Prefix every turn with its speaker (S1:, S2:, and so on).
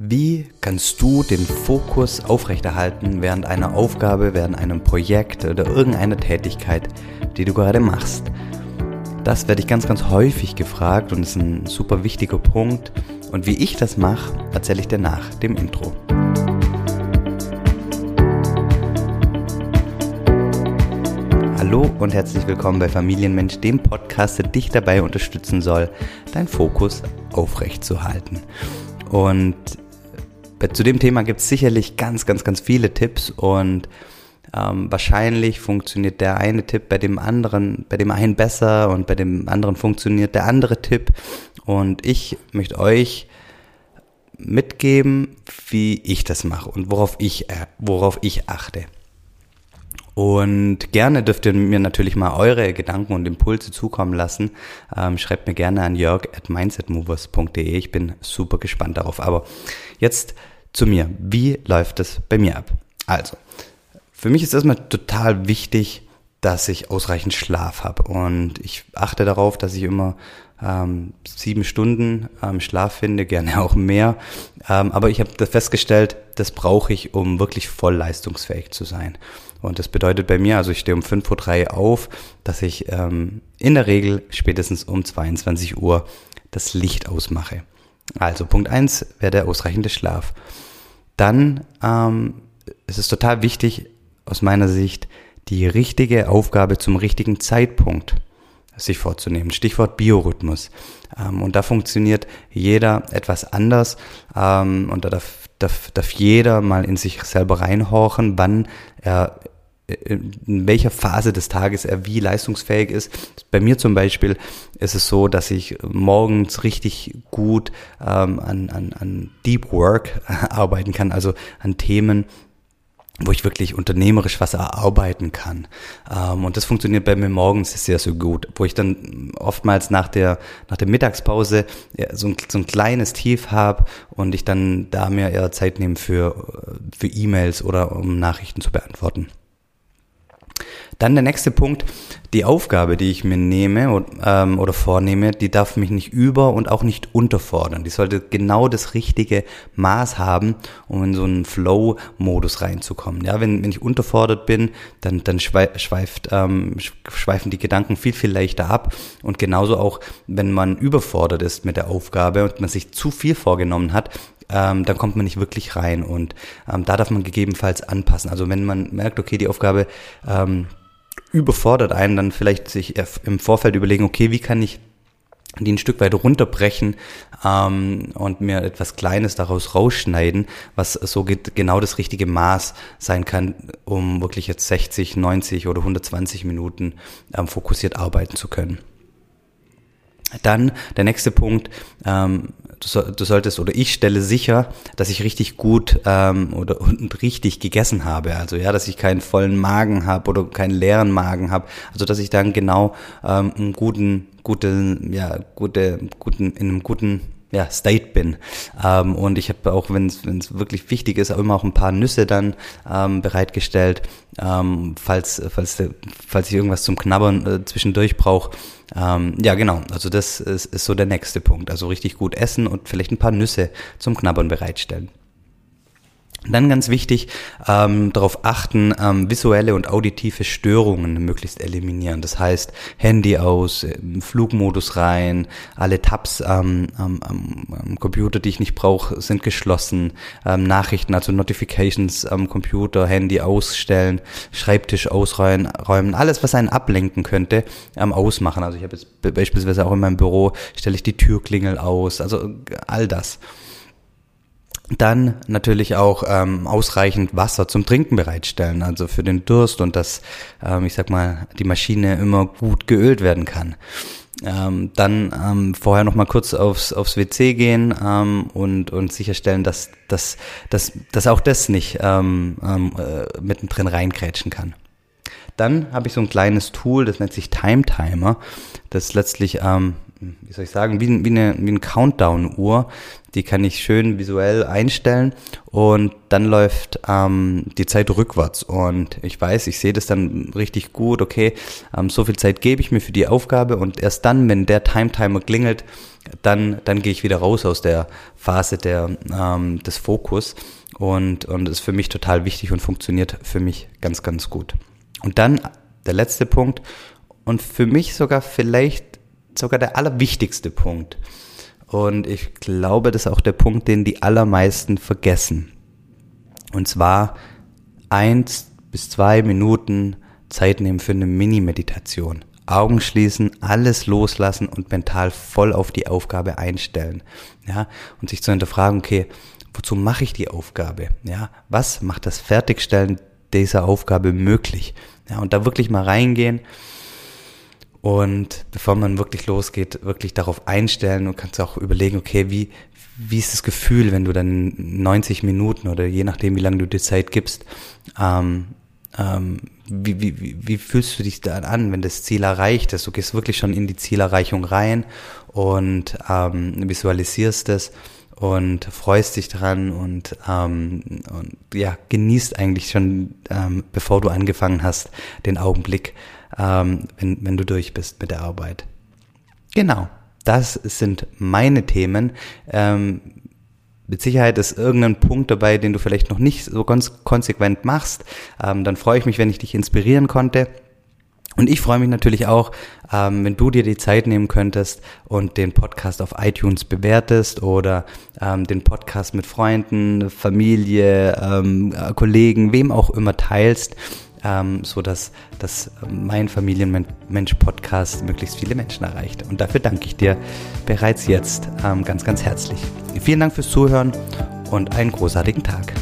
S1: Wie kannst du den Fokus aufrechterhalten während einer Aufgabe, während einem Projekt oder irgendeiner Tätigkeit, die du gerade machst? Das werde ich ganz, ganz häufig gefragt und ist ein super wichtiger Punkt. Und wie ich das mache, erzähle ich dir nach dem Intro. Hallo und herzlich willkommen bei Familienmensch, dem Podcast, der dich dabei unterstützen soll, deinen Fokus aufrechtzuerhalten. Und zu dem Thema gibt es sicherlich ganz, ganz, ganz viele Tipps und ähm, wahrscheinlich funktioniert der eine Tipp bei dem anderen, bei dem einen besser und bei dem anderen funktioniert der andere Tipp. Und ich möchte euch mitgeben, wie ich das mache und worauf ich, äh, worauf ich achte. Und gerne dürft ihr mir natürlich mal eure Gedanken und Impulse zukommen lassen. Ähm, schreibt mir gerne an jörg at mindsetmovers.de. Ich bin super gespannt darauf. Aber jetzt zu mir. Wie läuft es bei mir ab? Also, für mich ist erstmal total wichtig, dass ich ausreichend Schlaf habe. Und ich achte darauf, dass ich immer ähm, sieben Stunden ähm, Schlaf finde, gerne auch mehr. Ähm, aber ich habe festgestellt, das brauche ich, um wirklich voll leistungsfähig zu sein. Und das bedeutet bei mir, also ich stehe um 5.03 Uhr auf, dass ich ähm, in der Regel spätestens um 22 Uhr das Licht ausmache. Also Punkt eins wäre der ausreichende Schlaf. Dann ähm, ist es total wichtig, aus meiner Sicht, die richtige Aufgabe zum richtigen Zeitpunkt sich vorzunehmen. Stichwort Biorhythmus. Ähm, und da funktioniert jeder etwas anders. Ähm, und da darf darf, darf jeder mal in sich selber reinhorchen, wann er in welcher Phase des Tages er wie leistungsfähig ist. Bei mir zum Beispiel ist es so, dass ich morgens richtig gut ähm, an, an, an Deep Work arbeiten kann, also an Themen, wo ich wirklich unternehmerisch was erarbeiten kann. Ähm, und das funktioniert bei mir morgens sehr, sehr gut, wo ich dann oftmals nach der, nach der Mittagspause so ein, so ein kleines Tief habe und ich dann da mir eher Zeit nehme für, für E-Mails oder um Nachrichten zu beantworten. Dann der nächste Punkt, die Aufgabe, die ich mir nehme ähm, oder vornehme, die darf mich nicht über und auch nicht unterfordern. Die sollte genau das richtige Maß haben, um in so einen Flow-Modus reinzukommen. Ja, wenn, wenn ich unterfordert bin, dann, dann schweift, ähm, schweifen die Gedanken viel, viel leichter ab. Und genauso auch, wenn man überfordert ist mit der Aufgabe und man sich zu viel vorgenommen hat, ähm, dann kommt man nicht wirklich rein. Und ähm, da darf man gegebenenfalls anpassen. Also wenn man merkt, okay, die Aufgabe ähm, überfordert einen, dann vielleicht sich im Vorfeld überlegen, okay, wie kann ich die ein Stück weit runterbrechen ähm, und mir etwas Kleines daraus rausschneiden, was so genau das richtige Maß sein kann, um wirklich jetzt 60, 90 oder 120 Minuten ähm, fokussiert arbeiten zu können. Dann der nächste Punkt, ähm, du, so, du, solltest oder ich stelle sicher, dass ich richtig gut ähm, oder und richtig gegessen habe. Also ja, dass ich keinen vollen Magen habe oder keinen leeren Magen habe. Also dass ich dann genau ähm, einen guten, guten, ja, gute, guten, in einem guten ja, State bin. Ähm, und ich habe auch, wenn es wirklich wichtig ist, auch immer auch ein paar Nüsse dann ähm, bereitgestellt, ähm, falls, falls, falls ich irgendwas zum Knabbern äh, zwischendurch brauche. Ähm, ja, genau. Also das ist, ist so der nächste Punkt. Also richtig gut essen und vielleicht ein paar Nüsse zum Knabbern bereitstellen. Dann ganz wichtig, ähm, darauf achten, ähm, visuelle und auditive Störungen möglichst eliminieren. Das heißt, Handy aus, Flugmodus rein, alle Tabs ähm, am, am Computer, die ich nicht brauche, sind geschlossen. Ähm, Nachrichten, also Notifications am Computer, Handy ausstellen, Schreibtisch ausräumen, räumen, alles, was einen ablenken könnte, ähm, ausmachen. Also ich habe jetzt beispielsweise auch in meinem Büro, stelle ich die Türklingel aus, also all das. Dann natürlich auch ähm, ausreichend Wasser zum Trinken bereitstellen, also für den Durst und dass, ähm, ich sag mal, die Maschine immer gut geölt werden kann. Ähm, dann ähm, vorher noch mal kurz aufs, aufs WC gehen ähm, und, und sicherstellen, dass, dass, dass, dass auch das nicht ähm, ähm, äh, mittendrin reinkrätschen kann. Dann habe ich so ein kleines Tool, das nennt sich Time Timer. Das letztlich ähm, wie soll ich sagen, wie, wie eine, wie eine Countdown-Uhr. Die kann ich schön visuell einstellen und dann läuft ähm, die Zeit rückwärts. Und ich weiß, ich sehe das dann richtig gut, okay, ähm, so viel Zeit gebe ich mir für die Aufgabe und erst dann, wenn der Time-Timer klingelt, dann, dann gehe ich wieder raus aus der Phase der, ähm, des Fokus und, und ist für mich total wichtig und funktioniert für mich ganz, ganz gut. Und dann der letzte Punkt und für mich sogar vielleicht sogar der allerwichtigste Punkt. Und ich glaube, das ist auch der Punkt, den die allermeisten vergessen. Und zwar eins bis zwei Minuten Zeit nehmen für eine Mini-Meditation. Augen schließen, alles loslassen und mental voll auf die Aufgabe einstellen. Ja, und sich zu hinterfragen, okay, wozu mache ich die Aufgabe? Ja, was macht das Fertigstellen dieser Aufgabe möglich? Ja, und da wirklich mal reingehen und bevor man wirklich losgeht, wirklich darauf einstellen und kannst auch überlegen, okay, wie, wie ist das Gefühl, wenn du dann 90 Minuten oder je nachdem, wie lange du dir Zeit gibst, ähm, ähm, wie, wie, wie fühlst du dich da an, wenn das Ziel erreicht ist? Du gehst wirklich schon in die Zielerreichung rein und ähm, visualisierst es und freust dich dran und, ähm, und ja, genießt eigentlich schon, ähm, bevor du angefangen hast, den Augenblick, ähm, wenn, wenn du durch bist mit der Arbeit. Genau, das sind meine Themen. Ähm, mit Sicherheit ist irgendein Punkt dabei, den du vielleicht noch nicht so ganz konsequent machst. Ähm, dann freue ich mich, wenn ich dich inspirieren konnte. Und ich freue mich natürlich auch, ähm, wenn du dir die Zeit nehmen könntest und den Podcast auf iTunes bewertest oder ähm, den Podcast mit Freunden, Familie, ähm, Kollegen, wem auch immer teilst ähm, so dass, dass mein Familienmensch-Podcast möglichst viele Menschen erreicht. Und dafür danke ich dir bereits jetzt ähm, ganz, ganz herzlich. Vielen Dank fürs Zuhören und einen großartigen Tag.